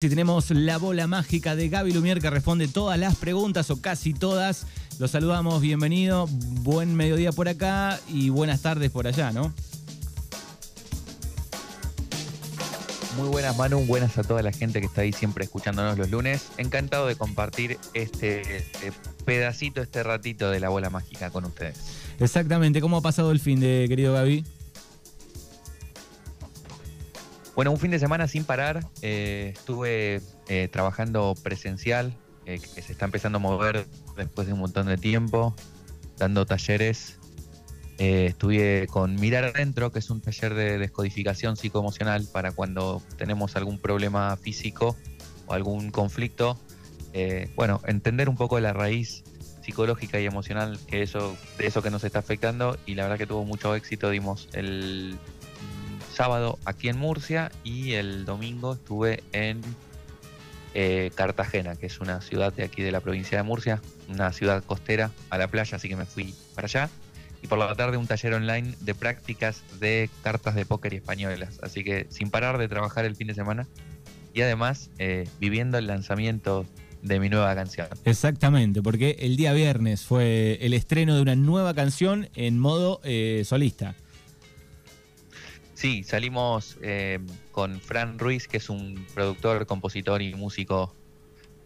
Si tenemos la bola mágica de Gaby Lumier que responde todas las preguntas o casi todas. Los saludamos, bienvenido, buen mediodía por acá y buenas tardes por allá, ¿no? Muy buenas Manu, buenas a toda la gente que está ahí siempre escuchándonos los lunes. Encantado de compartir este, este pedacito, este ratito de la bola mágica con ustedes. Exactamente, ¿cómo ha pasado el fin de querido Gaby? Bueno, un fin de semana sin parar. Eh, estuve eh, trabajando presencial, eh, que se está empezando a mover después de un montón de tiempo, dando talleres. estuve con Mirar Adentro, que es un taller de descodificación psicoemocional para cuando tenemos algún problema físico o algún conflicto. bueno, entender un poco la raíz psicológica y emocional que eso, de eso que nos está afectando y la verdad que tuvo mucho éxito. Dimos el sábado aquí en Murcia y el domingo estuve en eh, Cartagena, que es una ciudad de aquí de la provincia de Murcia, una ciudad costera a la playa, así que me fui para allá. Y por la tarde un taller online de prácticas de cartas de póker españolas. Así que sin parar de trabajar el fin de semana y además eh, viviendo el lanzamiento de mi nueva canción. Exactamente, porque el día viernes fue el estreno de una nueva canción en modo eh, solista. Sí, salimos eh, con Fran Ruiz, que es un productor, compositor y músico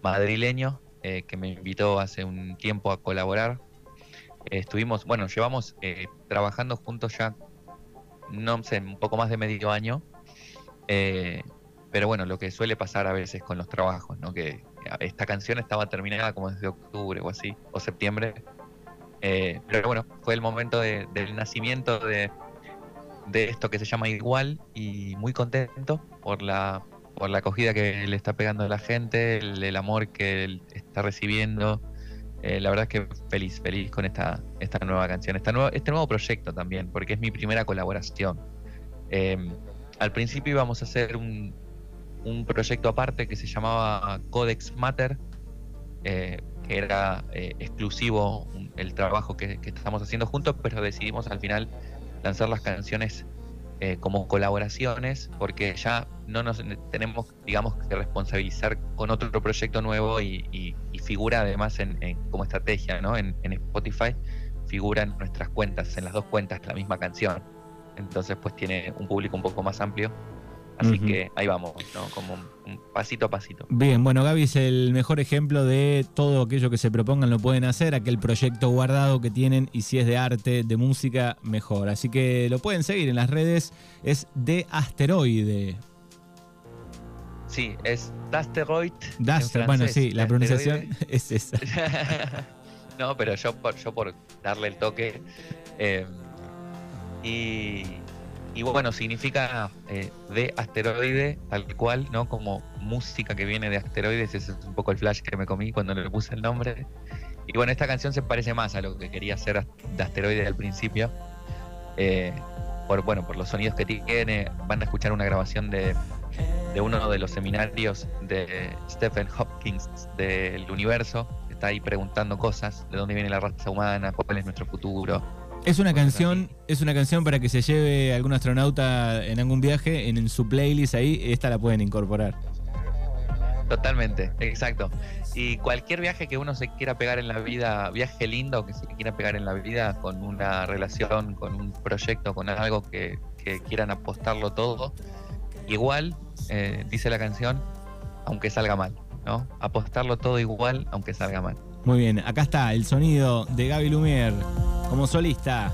madrileño, eh, que me invitó hace un tiempo a colaborar. Eh, estuvimos, bueno, llevamos trabajando juntos ya, no sé, un poco más de medio año. pero bueno, lo que suele pasar a veces con los trabajos, ¿no? Que esta canción estaba terminada como desde octubre o así, o septiembre. pero bueno, fue el momento del nacimiento de de esto que se llama Igual y muy contento por la, por la acogida que le está pegando a la gente, el, amor que él está recibiendo. Eh, la verdad es que feliz, feliz con esta, esta nueva canción, este nuevo proyecto también, porque es mi primera colaboración. Em, al principio íbamos a hacer un, un, proyecto aparte que se llamaba Codex Matter, eh, que era eh, exclusivo el trabajo que, que estamos haciendo juntos, pero decidimos al final lanzar las canciones eh, como colaboraciones, porque ya no nos tenemos, digamos, que responsabilizar con otro proyecto nuevo y, figura además en, como estrategia, ¿no? En, en, Spotify figura en nuestras cuentas, en las dos cuentas, la misma canción. Entonces, pues tiene un público un poco más amplio Así que ahí vamos, ¿no? Como un, pasito a pasito. Bien, bueno, Gaby es el mejor ejemplo de todo aquello que se propongan lo pueden hacer, aquel proyecto guardado que tienen y si es de arte, de música, mejor. Así que lo pueden seguir en las redes, es de Asteroide. Sí, es Dasteroid. Daster, bueno, sí, la pronunciación es esa. no, pero yo por, yo por darle el toque. Eh, y y bueno, significa eh, de asteroide, tal cual, ¿no? Como música que viene de asteroides, ese es un poco el flash que me comí cuando le puse el nombre. Y bueno, esta canción se parece más a lo que quería hacer de asteroide al principio. Eh, por, bueno, por los sonidos que tiene, van a escuchar una grabación de, de uno de los seminarios de Stephen Hopkins del universo. Está ahí preguntando cosas, de dónde viene la raza humana, cuál es nuestro futuro es una canción, es una canción para que se lleve algún astronauta en algún viaje, en, su playlist ahí, esta la pueden incorporar. Totalmente, exacto. Y cualquier viaje que uno se quiera pegar en la vida, viaje lindo que se quiera pegar en la vida con una relación, con un proyecto, con algo que, quieran apostarlo todo, igual, eh, dice la canción, aunque salga mal, ¿no? Apostarlo todo igual, aunque salga mal. Muy bien, acá está el sonido de Gaby Lumier como solista.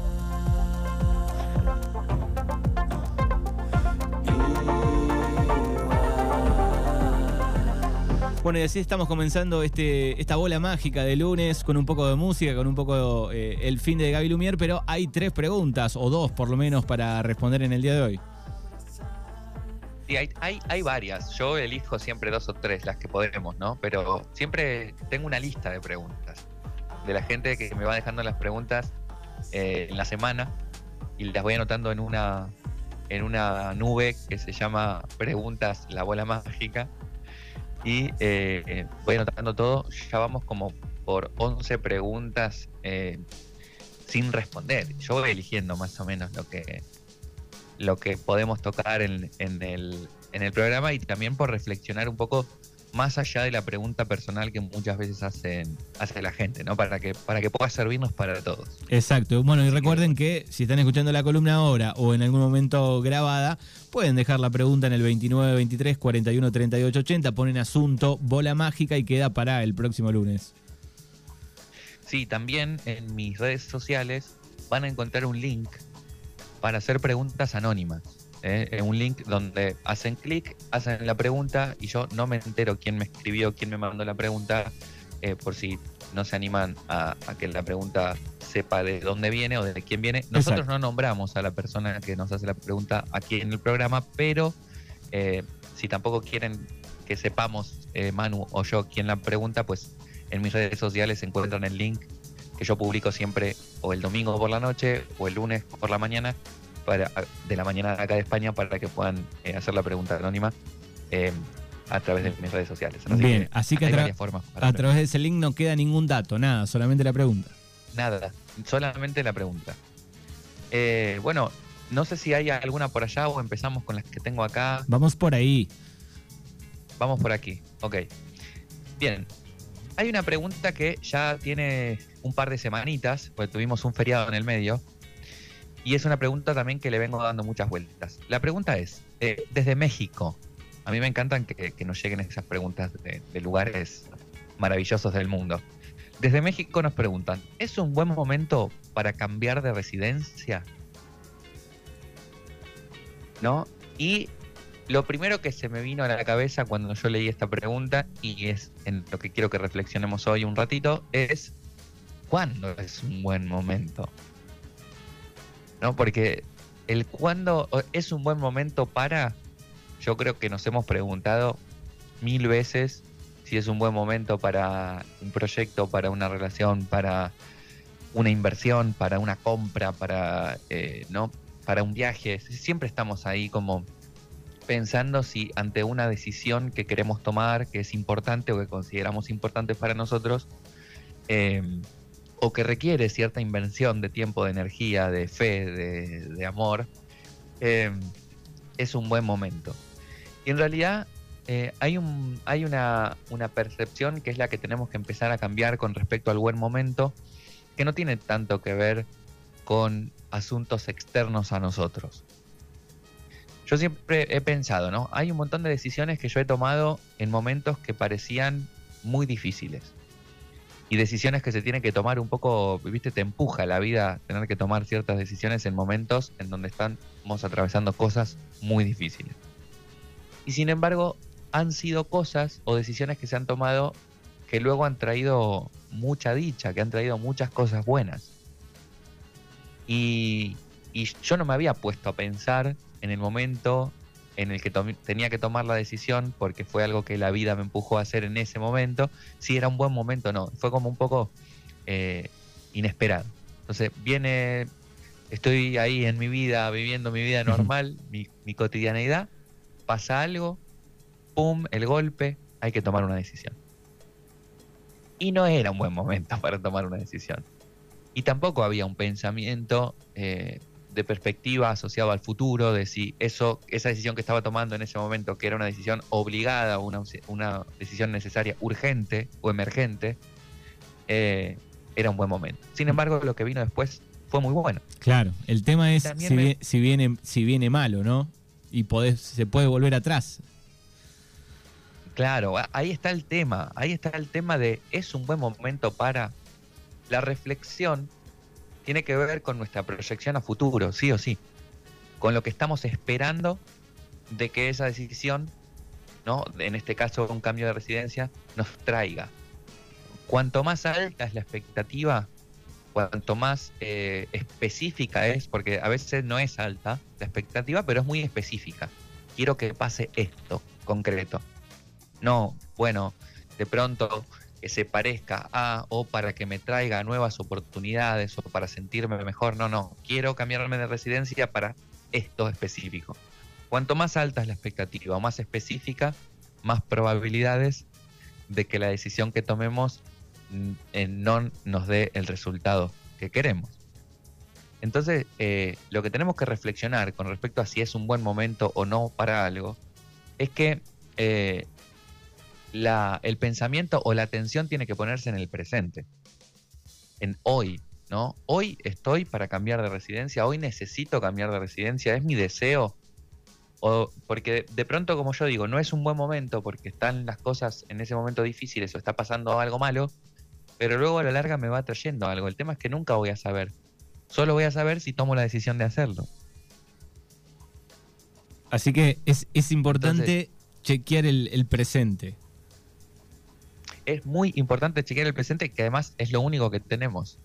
Bueno, y así estamos comenzando este, esta bola mágica de lunes con un poco de música, con un poco eh, el fin de Gaby Lumier, pero hay tres preguntas, o dos por lo menos, para responder en el día de hoy. Sí, hay, hay, hay, varias. Yo elijo siempre dos o tres, las que podremos, ¿no? Pero siempre tengo una lista de preguntas de la gente que me va dejando las preguntas eh, en la semana y las voy anotando en una, en una nube que se llama Preguntas la bola mágica. Y eh, voy anotando todo. Ya vamos como por 11 preguntas eh, sin responder. Yo voy eligiendo más o menos lo que, lo que podemos tocar en, el, en el programa y también por reflexionar un poco más allá de la pregunta personal que muchas veces hacen, hace la gente, ¿no? Para que, para que pueda servirnos para todos. Exacto. Bueno, y recuerden que si están escuchando la columna ahora o en algún momento grabada, pueden dejar la pregunta en el 29 23 41 38 80, ponen asunto bola mágica y queda para el próximo lunes. Sí, también en mis redes sociales van a encontrar un link para hacer preguntas anónimas. ¿Eh? un link donde hacen clic, hacen la pregunta y yo no me entero quién me escribió, quién me mandó la pregunta, eh, por si no se animan a, que la pregunta sepa de dónde viene o de quién viene. Nosotros no nombramos a la persona que nos hace la pregunta aquí en el programa, pero eh, si tampoco quieren que sepamos Manu o yo quién la pregunta, pues en mis redes sociales se encuentran el link que yo publico siempre o el domingo por la noche o el lunes por la mañana de la mañana acá de España para que puedan eh, hacer la pregunta anónima eh, a través de mis redes sociales. Bien, así que a, través de ese link no queda ningún dato, nada, solamente la pregunta. Nada, solamente la pregunta. Eh, bueno, no sé si hay alguna por allá o empezamos con las que tengo acá. Vamos por ahí. Vamos por aquí, ok. Bien, hay una pregunta que ya tiene un par de semanitas, porque tuvimos un feriado en el medio, y es una pregunta también que le vengo dando muchas vueltas. La pregunta es, eh, desde México, a mí me encantan que, nos lleguen esas preguntas de, lugares maravillosos del mundo. Desde México nos preguntan, ¿es un buen momento para cambiar de residencia? ¿No? Y lo primero que se me vino a la cabeza cuando yo leí esta pregunta, y es en lo que quiero que reflexionemos hoy un ratito, es ¿cuándo es un buen momento? ¿No? Porque el cuándo es un buen momento para, yo creo que nos hemos preguntado mil veces si es un buen momento para un proyecto, para una relación, para una inversión, para una compra, para, eh, ¿no? para un viaje. Siempre estamos ahí como pensando si ante una decisión que queremos tomar, que es importante o que consideramos importante para nosotros, eh, o que requiere cierta invención de tiempo, de energía, de fe, de, amor, em, es un buen momento. Y en realidad eh, hay una, una, percepción que es la que tenemos que empezar a cambiar con respecto al buen momento, que no tiene tanto que ver con asuntos externos a nosotros. Yo siempre he pensado, ¿no? Hay un montón de decisiones que yo he tomado en momentos que parecían muy difíciles y decisiones que se tienen que tomar un poco, viste, te empuja la vida tener que tomar ciertas decisiones en momentos en donde estamos atravesando cosas muy difíciles. Y sin embargo, han sido cosas o decisiones que se han tomado que luego han traído mucha dicha, que han traído muchas cosas buenas. Y, y yo no me había puesto a pensar en el momento en el que tenía que tomar la decisión porque fue algo que la vida me empujó a hacer en ese momento, si era un buen momento o no. Fue como un poco eh, inesperado. Entonces viene, estoy ahí en mi vida, viviendo mi vida normal, mi, mi cotidianeidad, pasa algo, ¡pum!, el golpe, hay que tomar una decisión. Y no era un buen momento para tomar una decisión. Y tampoco había un pensamiento eh, de perspectiva asociado al futuro, de si eso, esa decisión que estaba tomando en ese momento, que era una decisión obligada, una, una decisión necesaria, urgente o emergente, eh, era un buen momento. Sin embargo, lo que vino después fue muy bueno. Claro, el tema es si, viene, si viene malo, ¿no? Y podés, se puede volver atrás. Claro, ahí está el tema, ahí está el tema de es un buen momento para la reflexión tiene que ver con nuestra proyección a futuro, sí o sí. Con lo que estamos esperando de que esa decisión, ¿no? en este caso un cambio de residencia, nos traiga. Cuanto más alta es la expectativa, cuanto más eh, específica es, porque a veces no es alta la expectativa, pero es muy específica. Quiero que pase esto concreto. No, bueno, de pronto que se parezca a o para que me traiga nuevas oportunidades o para sentirme mejor. No, no, quiero cambiarme de residencia para esto específico. Cuanto más alta es la expectativa o más específica, más probabilidades de que la decisión que tomemos mm, no nos dé el resultado que queremos. Entonces, eh, lo que tenemos que reflexionar con respecto a si es un buen momento o no para algo, es que eh, la, el pensamiento o la atención tiene que ponerse en el presente, en hoy, ¿no? Hoy estoy para cambiar de residencia, hoy necesito cambiar de residencia, es mi deseo. O porque de pronto, como yo digo, no es un buen momento porque están las cosas en ese momento difíciles o está pasando algo malo, pero luego a la larga me va trayendo algo. El tema es que nunca voy a saber. Solo voy a saber si tomo la decisión de hacerlo. Así que es, importante chequear el, presente. Es muy importante chequear el presente, que además es lo único que tenemos.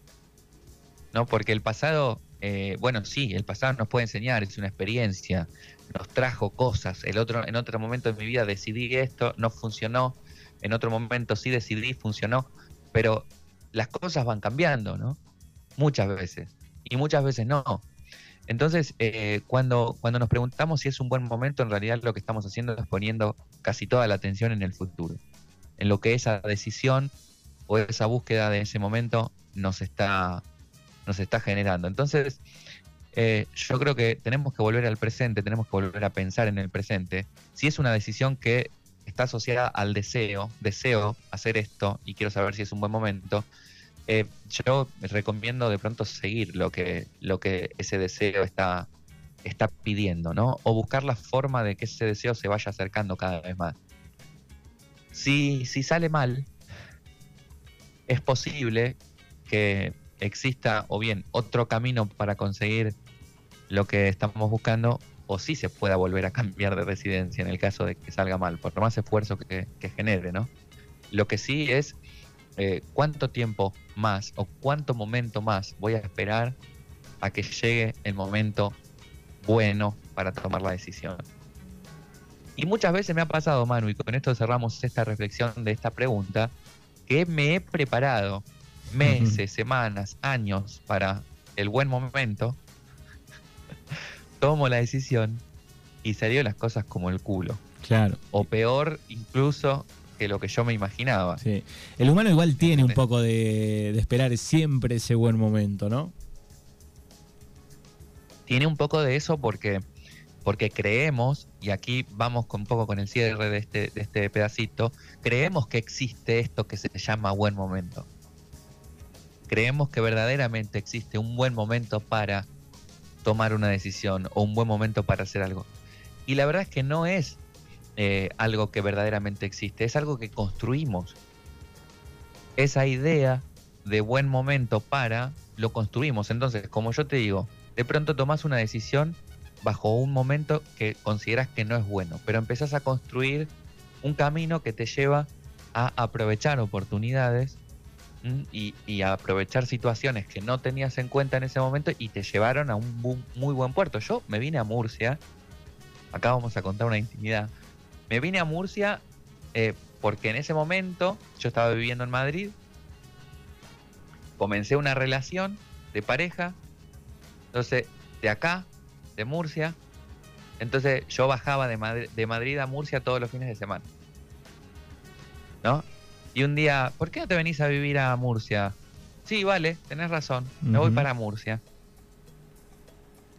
¿No? Porque el pasado, eh, bueno, sí, el pasado nos puede enseñar, es una experiencia, nos trajo cosas. El otro, en otro momento de mi vida decidí esto, no funcionó. En otro momento sí decidí, funcionó. Pero las cosas van cambiando, ¿no? Muchas veces. Y muchas veces no. Entonces, eh, cuando, cuando nos preguntamos si es un buen momento, en realidad lo que estamos haciendo es poniendo casi toda la atención en el futuro, en lo que esa decisión o esa búsqueda de ese momento nos está, nos está generando. Entonces, eh, yo creo que tenemos que volver al presente, tenemos que volver a pensar en el presente. Si es una decisión que está asociada al deseo, deseo hacer esto y quiero saber si es un buen momento, eh, yo recomiendo de pronto seguir lo que, lo que ese deseo está, está pidiendo, ¿no? O buscar la forma de que ese deseo se vaya acercando cada vez más. Si, si sale mal, es posible que exista o bien otro camino para conseguir lo que estamos buscando o si se pueda volver a cambiar de residencia en el caso de que salga mal, por más esfuerzo que, genere, ¿no? Lo que sí es eh, cuánto tiempo más o cuánto momento más voy a esperar a que llegue el momento bueno para tomar la decisión. Y muchas veces me ha pasado, Manu, y con esto cerramos esta reflexión de esta pregunta, que me he preparado meses, semanas, años para el buen momento, tomo la decisión y salió las cosas como el culo. Claro. O peor, incluso que lo que yo me imaginaba. Sí. El humano igual tiene un poco de, esperar siempre ese buen momento, ¿no? Tiene un poco de eso porque, porque creemos, y aquí vamos un poco con el cierre de este, de este pedacito, creemos que existe esto que se llama buen momento. Creemos que verdaderamente existe un buen momento para tomar una decisión o un buen momento para hacer algo. Y la verdad es que no es eh, algo que verdaderamente existe, es algo que construimos. Esa idea de buen momento para, lo construimos. Entonces, como yo te digo, de pronto tomas una decisión bajo un momento que consideras que no es bueno, pero empezás a construir un camino que te lleva a aprovechar oportunidades y, y, a aprovechar situaciones que no tenías en cuenta en ese momento y te llevaron a un muy buen puerto. Yo me vine a Murcia, acá vamos a contar una intimidad, me vine a Murcia eh, porque en ese momento yo estaba viviendo en Madrid, comencé una relación de pareja, entonces de acá, de Murcia, entonces yo bajaba de Madrid, de Madrid a Murcia todos los fines de semana. ¿No? Y un día, ¿por qué no te venís a vivir a Murcia? Sí, vale, tenés razón, me voy para Murcia.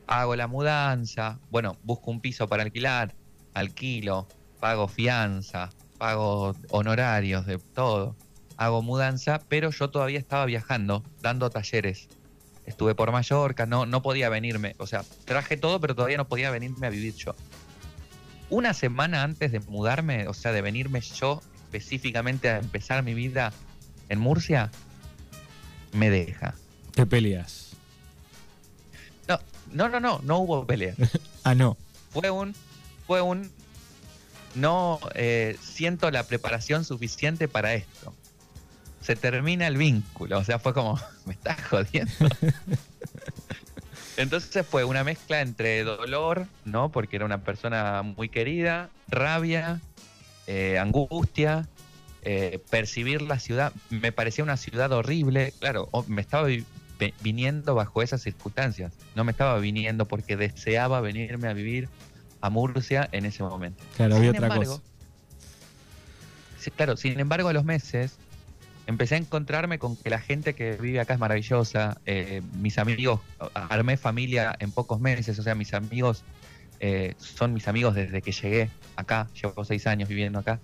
Hago la mudanza, bueno, busco un piso para alquilar, alquilo, pago fianza, pago honorarios, de todo. Hago mudanza, pero yo todavía estaba viajando, dando talleres. Estuve por Mallorca, no, no podía venirme. O sea, traje todo, pero todavía no podía venirme a vivir yo. Una semana antes de mudarme, o sea, de venirme yo específicamente a empezar mi vida en Murcia, me deja. ¿Qué peleas? No, no, no, no, no hubo pelea. ah, no. Fue un, fue un, no eh, siento la preparación suficiente para esto. Se termina el vínculo, o sea, fue como, me estás jodiendo. Entonces fue una mezcla entre dolor, ¿no? Porque era una persona muy querida, rabia, eh, angustia, eh, percibir la ciudad. Me parecía una ciudad horrible, claro, me estaba viniendo bajo esas circunstancias. No me estaba viniendo porque deseaba venirme a vivir a Murcia en ese momento. Claro, había otra cosa. claro, sin embargo, a los meses empecé a encontrarme con que la gente que vive acá es maravillosa. Eh, mis amigos, armé familia en pocos meses, o sea, mis amigos eh, son mis amigos desde que llegué acá, llevo seis años viviendo acá.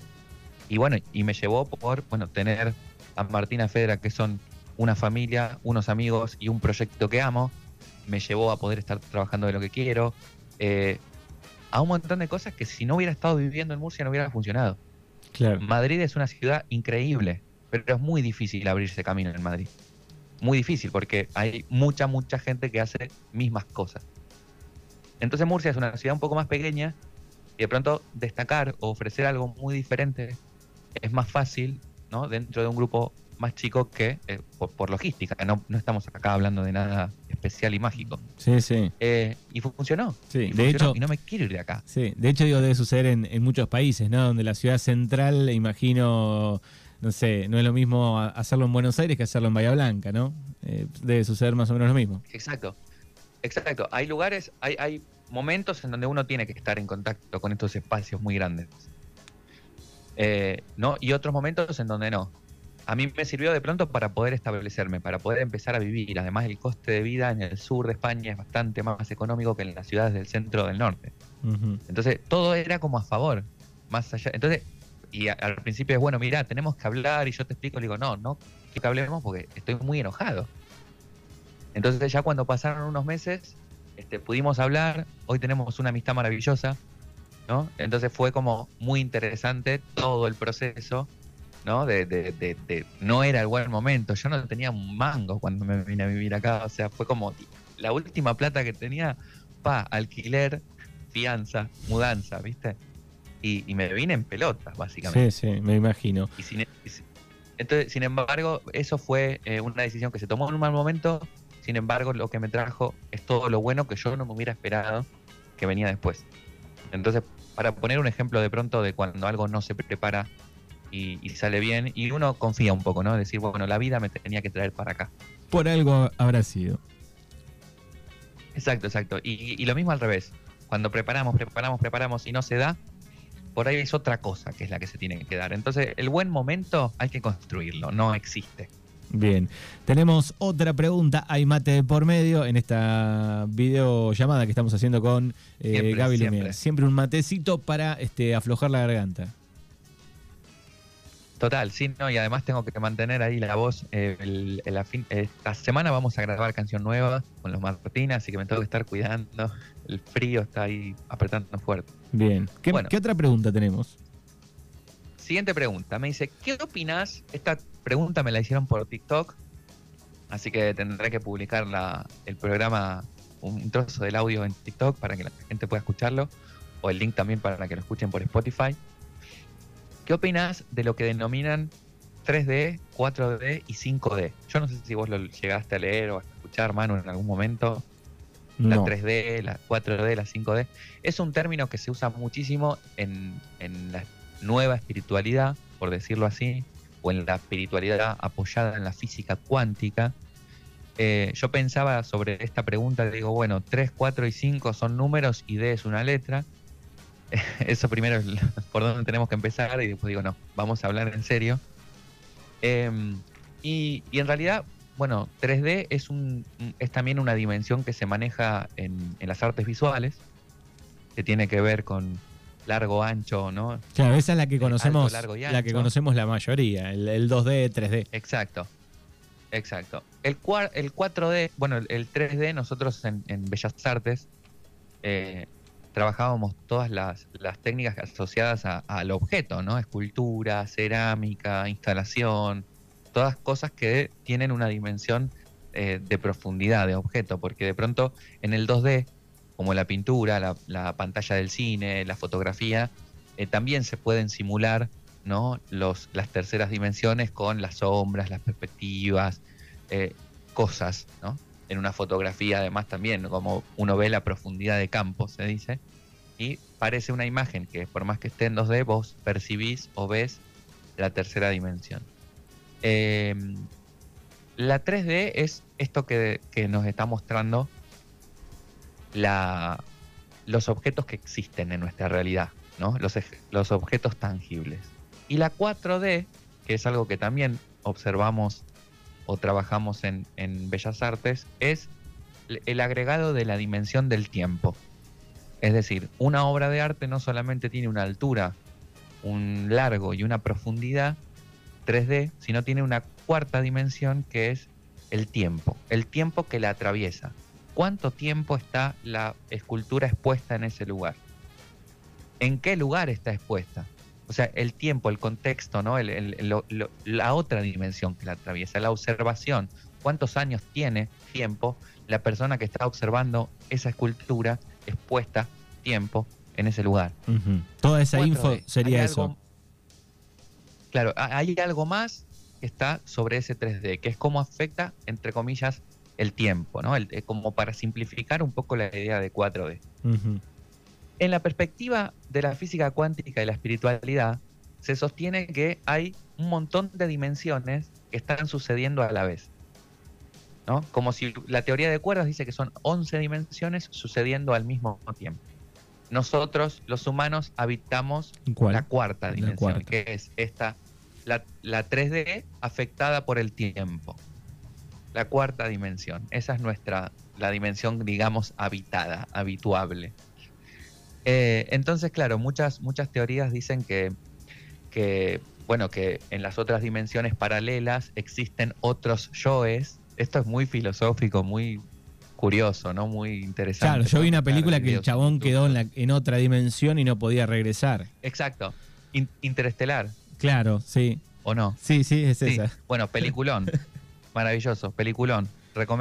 Y bueno, y me llevó por bueno, tener a Martina Federa, que son una familia, unos amigos y un proyecto que amo. Me llevó a poder estar trabajando de lo que quiero. Eh, a un montón de cosas que si no hubiera estado viviendo en Murcia no hubiera funcionado. Madrid es una ciudad increíble, pero es muy difícil abrirse camino en Madrid. Muy difícil porque hay mucha, mucha gente que hace mismas cosas. Entonces Murcia es una ciudad un poco más pequeña y de pronto destacar o ofrecer algo muy diferente es más fácil ¿no? dentro de un grupo más chico que eh, por, logística. No, no, estamos acá hablando de nada especial y mágico. Sí, sí. Eh, y funcionó. Sí, de hecho. Y no me quiero ir de acá. Sí, de hecho, digo, debe suceder en, en muchos países, ¿no? Donde la ciudad central, imagino, no sé, no es lo mismo hacerlo en Buenos Aires que hacerlo en Bahía Blanca, ¿no? Eh, debe suceder más o menos lo mismo. Exacto. Exacto. Hay lugares, hay, hay momentos en donde uno tiene que estar en contacto con estos espacios muy grandes. Eh, ¿no? Y otros momentos en donde no. A mí me sirvió de pronto para poder establecerme, para poder empezar a vivir. Además, el coste de vida en el sur de España es bastante más económico que en las ciudades del centro del norte. Entonces, todo era como a favor. Más allá. Entonces, y al principio es bueno, mira, tenemos que hablar y yo te explico, le digo, no, no, que hablemos porque estoy muy enojado. Entonces ya cuando pasaron unos meses, este, pudimos hablar, hoy tenemos una amistad maravillosa, ¿no? Entonces fue como muy interesante todo el proceso, ¿no? De, de, de, no era el buen momento, yo no tenía un mango cuando me vine a vivir acá, o sea, fue como la última plata que tenía, pa, alquiler, fianza, mudanza, ¿viste? Y, me vine en pelotas, básicamente. Sí, sí, me imagino. Y sin, entonces, sin embargo, eso fue eh, una decisión que se tomó en un mal momento, sin embargo, lo que me trajo es todo lo bueno que yo no me hubiera esperado que venía después. Entonces, para poner un ejemplo de pronto de cuando algo no se prepara y, sale bien, y uno confía un poco, ¿no? Decir, bueno, la vida me tenía que traer para acá. Por algo habrá sido. Exacto, exacto. Y, y lo mismo al revés. Cuando preparamos, preparamos, preparamos y no se da, por ahí es otra cosa que es la que se tiene que dar. Entonces, el buen momento hay que construirlo, no existe. Bien, tenemos otra pregunta, hay mate por medio en esta videollamada que estamos haciendo con eh, Gaby siempre. siempre un matecito para este, aflojar la garganta. Total, sí, no, y además tengo que mantener ahí la voz. Eh, la fin, esta semana vamos a grabar canción nueva con los Martínez, así que me tengo que estar cuidando. El frío está ahí apretando fuerte. Bien, ¿qué, ¿qué otra pregunta tenemos? Siguiente pregunta, me dice, ¿qué opinas? Esta pregunta me la hicieron por TikTok, así que tendré que publicar el programa, un trozo del audio en TikTok para que la gente pueda escucharlo, o el link también para que lo escuchen por Spotify. ¿Qué opinas de lo que denominan 3D, 4D y 5D? Yo no sé si vos lo llegaste a leer o a escuchar, Manu, en algún momento. La 3D, la 4D, la 5D. Es un término que se usa muchísimo en, en la nueva espiritualidad, por decirlo así, o en la espiritualidad apoyada en la física cuántica, eh, yo pensaba sobre esta pregunta, digo, bueno, 3, 4 y 5 son números y D es una letra. Eso primero es por donde tenemos que empezar y después digo, no, vamos a hablar en serio. Em, y, en realidad, bueno, 3D es, un, es también una dimensión que se maneja en, en las artes visuales, que tiene que ver con, largo, ancho, ¿no? Claro, esa es la que conocemos, la que conocemos la mayoría, el, 2D, 3D. Exacto, exacto. El, el 4D, bueno, el, 3D, nosotros en, Bellas Artes eh, trabajábamos todas las, técnicas asociadas al objeto, ¿no? Escultura, cerámica, instalación, todas cosas que tienen una dimensión eh, de profundidad de objeto, porque de pronto en el 2D como la pintura, la, pantalla del cine, la fotografía, eh, también se pueden simular ¿no? Los, las terceras dimensiones con las sombras, las perspectivas, eh, cosas, ¿no? En una fotografía además también, como uno ve la profundidad de campo, se dice, y parece una imagen que por más que esté en 2D, vos percibís o ves la tercera dimensión. Em, la 3D es esto que, que nos está mostrando la, los objetos que existen en nuestra realidad, ¿no? los, los objetos tangibles. Y la 4D, que es algo que también observamos o trabajamos en, en Bellas Artes, es el agregado de la dimensión del tiempo. Es decir, una obra de arte no solamente tiene una altura, un largo y una profundidad 3D, sino tiene una cuarta dimensión que es el tiempo, el tiempo que la atraviesa. ¿Cuánto tiempo está la escultura expuesta en ese lugar? ¿En qué lugar está expuesta? O sea, el tiempo, el contexto, ¿no? la otra dimensión que la atraviesa, la observación. ¿Cuántos años tiene tiempo la persona que está observando esa escultura expuesta tiempo en ese lugar? Toda esa info sería eso. claro, hay algo más que está sobre ese 3D, que es cómo afecta, entre comillas, el tiempo, ¿no? Eh, como para simplificar un poco la idea de 4D. En la perspectiva de la física cuántica y la espiritualidad, se sostiene que hay un montón de dimensiones que están sucediendo a la vez. ¿no? Como si la teoría de cuerdas dice que son 11 dimensiones sucediendo al mismo tiempo. Nosotros, los humanos, habitamos la cuarta dimensión, que es esta, la, la 3D afectada por el tiempo. La cuarta dimensión. Esa es nuestra, la dimensión, digamos, habitada, habituable. Eh, entonces, claro, muchas, muchas teorías dicen que, que, bueno, que en las otras dimensiones paralelas existen otros yoes. Esto es muy filosófico, muy curioso, ¿no? Muy interesante. Claro, yo vi una película que el chabón quedó en, la, en, otra dimensión y no podía regresar. Exacto. interestelar. Claro, sí. ¿O no? Sí, sí, es esa. Bueno, peliculón. Maravilloso, peliculón.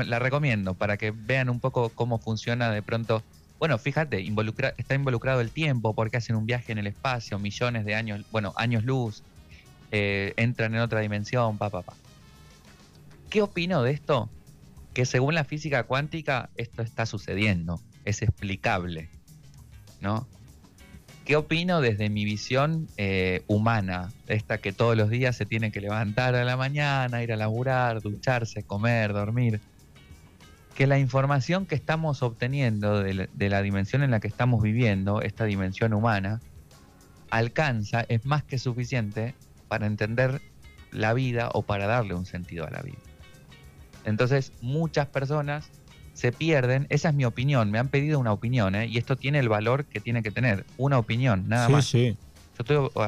la recomiendo para que vean un poco cómo funciona de pronto bueno, fíjate, está involucrado el tiempo porque hacen un viaje en el espacio, millones de años, bueno, años luz, eh, entran en otra dimensión, pa, pa, pa. ¿Qué opino de esto? Que según la física cuántica esto está sucediendo, es explicable, ¿no? ¿Qué opino desde mi visión eh, humana? Esta que todos los días se tiene que levantar a la mañana, ir a laburar, ducharse, comer, dormir que la información que estamos obteniendo de la, dimensión en la que estamos viviendo, esta dimensión humana, alcanza, es más que suficiente para entender la vida o para darle un sentido a la vida. Entonces, muchas personas se pierden, esa es mi opinión, me han pedido una opinión, ¿eh? y esto tiene el valor que tiene que tener, una opinión, nada más. Sí. Yo estoy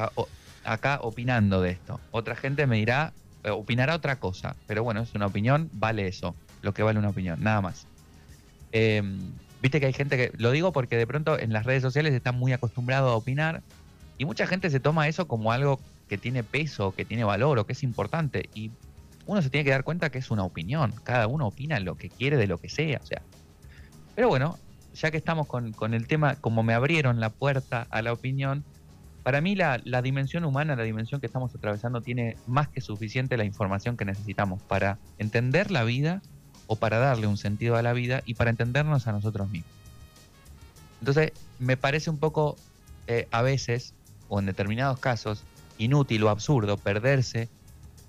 acá opinando de esto. Otra gente me dirá, eh, opinará otra cosa, pero bueno, es una opinión, vale eso lo que vale una opinión, nada más. Em, viste que hay gente que, lo digo porque de pronto en las redes sociales están muy acostumbrados a opinar y mucha gente se toma eso como algo que tiene peso, que tiene valor o que es importante y uno se tiene que dar cuenta que es una opinión, cada uno opina lo que quiere de lo que sea, o sea. Pero bueno, ya que estamos con, con el tema, como me abrieron la puerta a la opinión, para mí la, la, dimensión humana, la dimensión que estamos atravesando, tiene más que suficiente la información que necesitamos para entender la vida o para darle un sentido a la vida y para entendernos a nosotros mismos. Entonces, me parece un poco eh, a veces, o en determinados casos, inútil o absurdo perderse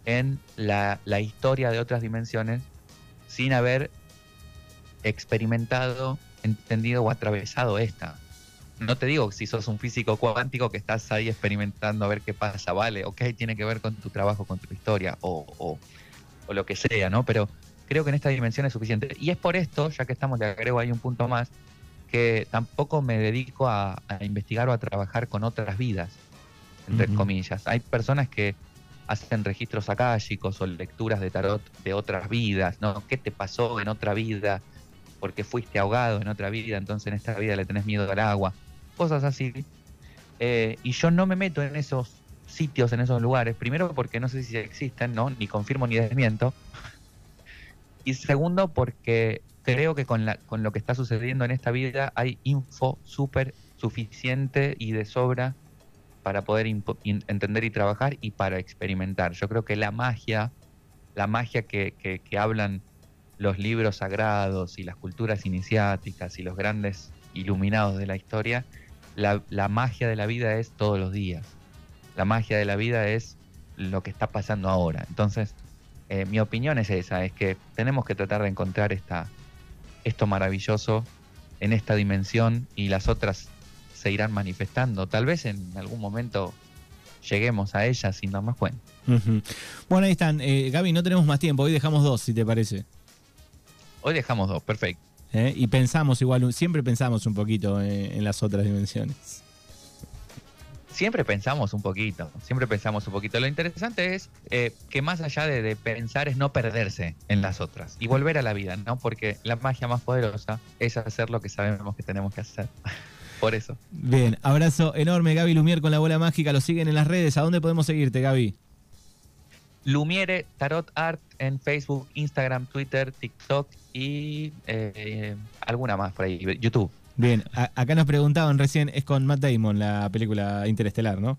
en la, historia de otras dimensiones sin haber experimentado, entendido o atravesado esta. No te digo si sos un físico cuántico que estás ahí experimentando a ver qué pasa, vale, ok, tiene que ver con tu trabajo, con tu historia o, o, o lo que sea, ¿no? Pero creo que en esta dimensión es suficiente. Y es por esto, ya que estamos, le agrego ahí un punto más, que tampoco me dedico a, investigar o a trabajar con otras vidas, entre comillas. Hay personas que hacen registros akáshicos o lecturas de tarot de otras vidas, ¿no? ¿Qué te pasó en otra vida? Porque fuiste ahogado en otra vida, entonces en esta vida le tenés miedo al agua. Cosas así. Eh, y yo no me meto en esos sitios, en esos lugares, primero porque no sé si existen, ¿no? Ni confirmo ni desmiento. Y segundo, porque creo que con, la, con lo que está sucediendo en esta vida hay info súper suficiente y de sobra para poder entender y trabajar y para experimentar. Yo creo que la magia, la magia que, que, hablan los libros sagrados y las culturas iniciáticas y los grandes iluminados de la historia, la, la, magia de la vida es todos los días. La magia de la vida es lo que está pasando ahora. Entonces, eh, mi opinión es esa, es que tenemos que tratar de encontrar esta, esto maravilloso en esta dimensión y las otras se irán manifestando. Tal vez en algún momento lleguemos a ellas sin darnos cuenta. Bueno, ahí están. Eh, Gaby, no tenemos más tiempo. Hoy dejamos dos, si te parece. Hoy dejamos dos, perfecto. ¿eh? Y pensamos igual, siempre pensamos un poquito eh, en las otras dimensiones. Siempre pensamos un poquito, siempre pensamos un poquito. Lo interesante es eh, que más allá de, de, pensar es no perderse en las otras y volver a la vida, ¿no? Porque la magia más poderosa es hacer lo que sabemos que tenemos que hacer. Por eso. Bien, abrazo enorme, Gaby Lumier con la bola mágica. Lo siguen en las redes. ¿A dónde podemos seguirte, Gaby? Lumiere Tarot Art en Facebook, Instagram, Twitter, TikTok y eh, alguna más por ahí, YouTube. Bien, a, acá nos preguntaban recién, es con Matt Damon la película Interestelar, ¿no?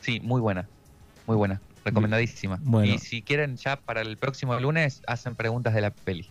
Sí, muy buena, muy buena, recomendadísima. Bueno. Y si quieren ya para el próximo lunes, hacen preguntas de la peli.